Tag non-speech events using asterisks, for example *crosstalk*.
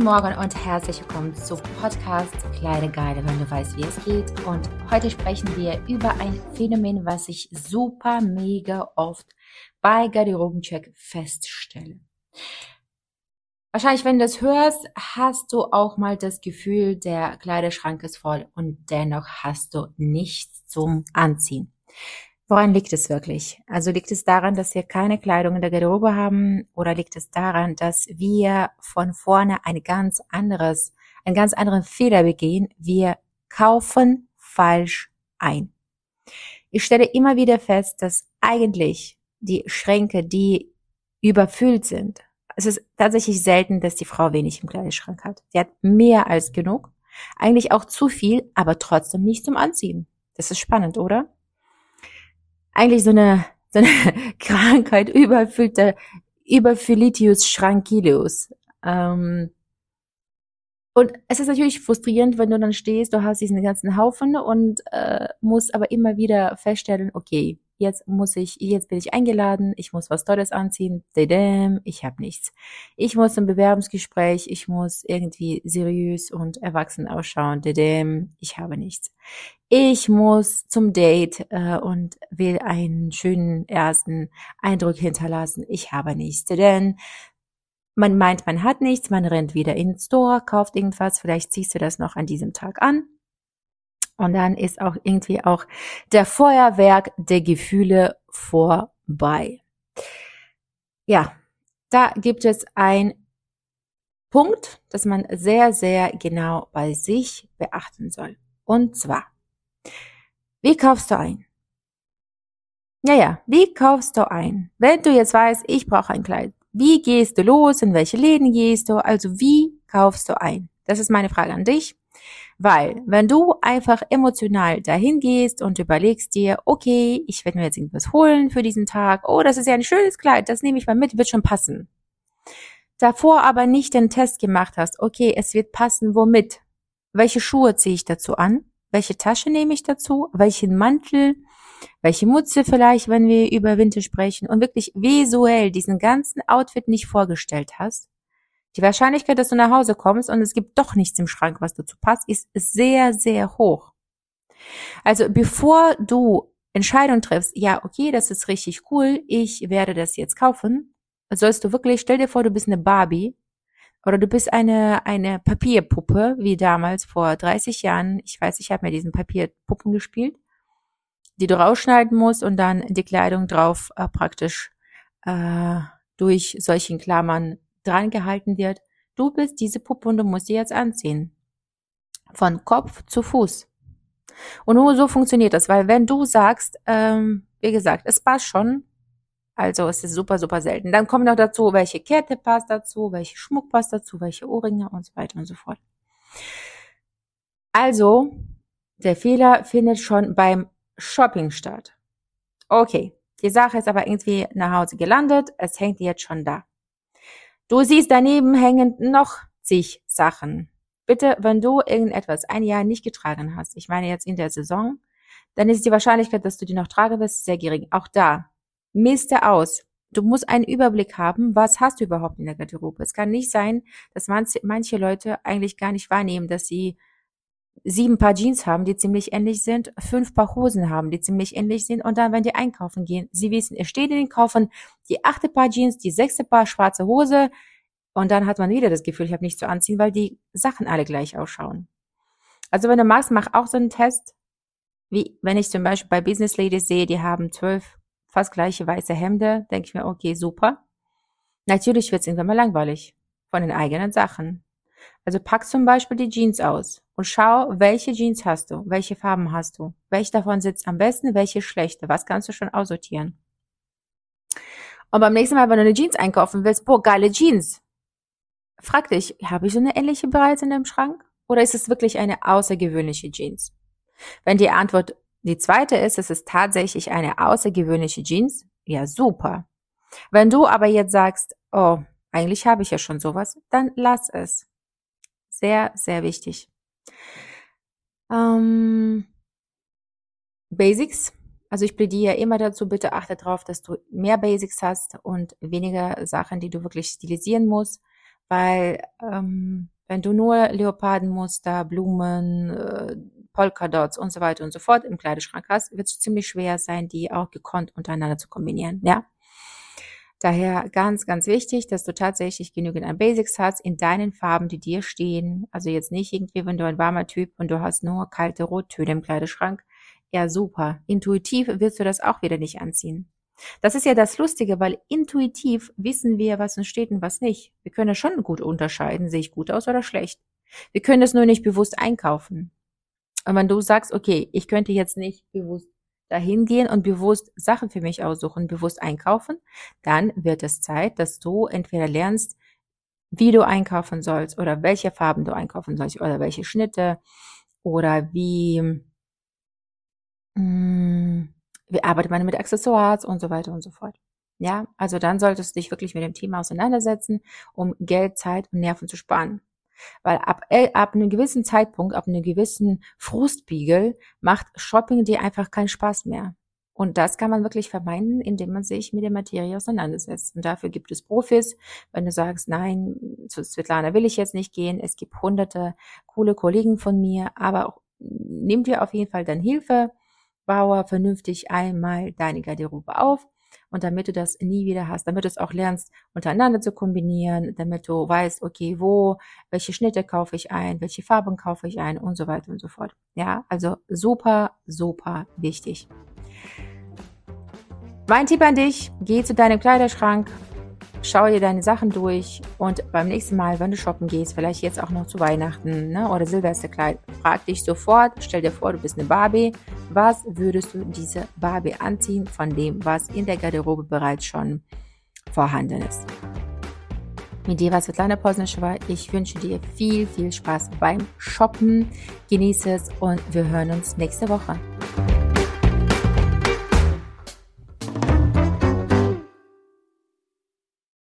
Guten Morgen und herzlich willkommen zu Podcast Kleidergeile, wenn du weißt, wie es geht. Und heute sprechen wir über ein Phänomen, was ich super mega oft bei Garderobencheck feststelle. Wahrscheinlich, wenn du das hörst, hast du auch mal das Gefühl, der Kleiderschrank ist voll und dennoch hast du nichts zum Anziehen. Woran liegt es wirklich? Also liegt es daran, dass wir keine Kleidung in der Garderobe haben oder liegt es daran, dass wir von vorne ein ganz anderes, einen ganz anderen Fehler begehen? Wir kaufen falsch ein. Ich stelle immer wieder fest, dass eigentlich die Schränke, die überfüllt sind, es ist tatsächlich selten, dass die Frau wenig im Kleiderschrank hat. Sie hat mehr als genug, eigentlich auch zu viel, aber trotzdem nicht zum Anziehen. Das ist spannend, oder? Eigentlich so eine, so eine *laughs* Krankheit, überfüllte, Überphilitius schrankileus. Ähm, und es ist natürlich frustrierend, wenn du dann stehst, du hast diesen ganzen Haufen und äh, musst aber immer wieder feststellen, okay, jetzt muss ich, jetzt bin ich eingeladen, ich muss was Tolles anziehen, ich habe nichts. Ich muss zum Bewerbungsgespräch, ich muss irgendwie seriös und erwachsen ausschauen, ich habe nichts. Ich muss zum Date äh, und will einen schönen ersten Eindruck hinterlassen, ich habe nichts, man meint, man hat nichts, man rennt wieder in den Store, kauft irgendwas, vielleicht ziehst du das noch an diesem Tag an und dann ist auch irgendwie auch der Feuerwerk der Gefühle vorbei. Ja, da gibt es ein Punkt, dass man sehr, sehr genau bei sich beachten soll. Und zwar, wie kaufst du ein? Ja, ja, wie kaufst du ein? Wenn du jetzt weißt, ich brauche ein Kleid, wie gehst du los? In welche Läden gehst du? Also wie kaufst du ein? Das ist meine Frage an dich. Weil, wenn du einfach emotional dahin gehst und überlegst dir, okay, ich werde mir jetzt irgendwas holen für diesen Tag, oh, das ist ja ein schönes Kleid, das nehme ich mal mit, wird schon passen. Davor aber nicht den Test gemacht hast, okay, es wird passen, womit? Welche Schuhe ziehe ich dazu an? Welche Tasche nehme ich dazu? Welchen Mantel? Welche Mutze vielleicht, wenn wir über Winter sprechen? Und wirklich visuell diesen ganzen Outfit nicht vorgestellt hast, die Wahrscheinlichkeit, dass du nach Hause kommst und es gibt doch nichts im Schrank, was dazu passt, ist sehr, sehr hoch. Also bevor du Entscheidung triffst, ja, okay, das ist richtig cool, ich werde das jetzt kaufen, sollst du wirklich, stell dir vor, du bist eine Barbie oder du bist eine, eine Papierpuppe, wie damals vor 30 Jahren. Ich weiß, ich habe mir diesen Papierpuppen gespielt, die du rausschneiden musst und dann die Kleidung drauf äh, praktisch äh, durch solchen Klammern dran gehalten wird, du bist diese Puppe und du musst sie jetzt anziehen. Von Kopf zu Fuß. Und nur so funktioniert das, weil wenn du sagst, ähm, wie gesagt, es passt schon, also es ist super, super selten. Dann kommt noch dazu, welche Kette passt dazu, welche Schmuck passt dazu, welche Ohrringe und so weiter und so fort. Also, der Fehler findet schon beim Shopping statt. Okay, die Sache ist aber irgendwie nach Hause gelandet, es hängt jetzt schon da. Du siehst daneben hängen noch zig Sachen. Bitte, wenn du irgendetwas ein Jahr nicht getragen hast, ich meine jetzt in der Saison, dann ist die Wahrscheinlichkeit, dass du die noch tragen wirst, sehr gering. Auch da, miste aus. Du musst einen Überblick haben, was hast du überhaupt in der Garderobe. Es kann nicht sein, dass manche Leute eigentlich gar nicht wahrnehmen, dass sie sieben Paar Jeans haben, die ziemlich ähnlich sind, fünf Paar Hosen haben, die ziemlich ähnlich sind und dann, wenn die einkaufen gehen, sie wissen, es steht in den Kaufen die achte Paar Jeans, die sechste Paar schwarze Hose und dann hat man wieder das Gefühl, ich habe nichts zu anziehen, weil die Sachen alle gleich ausschauen. Also wenn du magst, mach auch so einen Test, wie wenn ich zum Beispiel bei Business Ladies sehe, die haben zwölf fast gleiche weiße Hemde, denke ich mir, okay, super. Natürlich wird es irgendwann mal langweilig von den eigenen Sachen. Also pack zum Beispiel die Jeans aus und schau, welche Jeans hast du, welche Farben hast du, welche davon sitzt am besten, welche schlechte, was kannst du schon aussortieren. Und beim nächsten Mal, wenn du eine Jeans einkaufen willst, boah, geile Jeans. Frag dich, habe ich so eine ähnliche bereits in dem Schrank? Oder ist es wirklich eine außergewöhnliche Jeans? Wenn die Antwort die zweite ist, es ist tatsächlich eine außergewöhnliche Jeans, ja super. Wenn du aber jetzt sagst, oh, eigentlich habe ich ja schon sowas, dann lass es. Sehr, sehr wichtig. Ähm, Basics. Also ich plädiere immer dazu, bitte achte darauf, dass du mehr Basics hast und weniger Sachen, die du wirklich stilisieren musst, weil ähm, wenn du nur Leopardenmuster, Blumen, äh, Polkadots und so weiter und so fort im Kleiderschrank hast, wird es ziemlich schwer sein, die auch gekonnt untereinander zu kombinieren. Ja. Daher ganz, ganz wichtig, dass du tatsächlich genügend an Basics hast in deinen Farben, die dir stehen. Also jetzt nicht irgendwie, wenn du ein warmer Typ und du hast nur kalte Rottöne im Kleiderschrank. Ja, super. Intuitiv wirst du das auch wieder nicht anziehen. Das ist ja das Lustige, weil intuitiv wissen wir, was uns steht und was nicht. Wir können schon gut unterscheiden, sehe ich gut aus oder schlecht. Wir können es nur nicht bewusst einkaufen. Und wenn du sagst, okay, ich könnte jetzt nicht bewusst dahin gehen und bewusst Sachen für mich aussuchen, bewusst einkaufen, dann wird es Zeit, dass du entweder lernst, wie du einkaufen sollst oder welche Farben du einkaufen sollst oder welche Schnitte oder wie, mh, mm, wie arbeitet man mit Accessoires und so weiter und so fort. Ja, also dann solltest du dich wirklich mit dem Thema auseinandersetzen, um Geld, Zeit und Nerven zu sparen. Weil ab, äh, ab einem gewissen Zeitpunkt, ab einem gewissen Frustspiegel macht Shopping dir einfach keinen Spaß mehr. Und das kann man wirklich vermeiden, indem man sich mit der Materie auseinandersetzt. Und dafür gibt es Profis. Wenn du sagst, nein, zu Svetlana will ich jetzt nicht gehen, es gibt hunderte coole Kollegen von mir, aber auch, nimm dir auf jeden Fall dann Hilfe, baue vernünftig einmal deine Garderobe auf und damit du das nie wieder hast, damit du es auch lernst, untereinander zu kombinieren, damit du weißt, okay, wo, welche Schnitte kaufe ich ein, welche Farben kaufe ich ein und so weiter und so fort. Ja, also super, super wichtig. Mein Tipp an dich, geh zu deinem Kleiderschrank, schau dir deine Sachen durch und beim nächsten Mal, wenn du shoppen gehst, vielleicht jetzt auch noch zu Weihnachten ne, oder Silvesterkleid, frag dich sofort, stell dir vor, du bist eine Barbie, was würdest du diese Barbie anziehen von dem, was in der Garderobe bereits schon vorhanden ist. Mit dir war Svetlana Posnischewa. Ich wünsche dir viel, viel Spaß beim Shoppen. Genieße es und wir hören uns nächste Woche.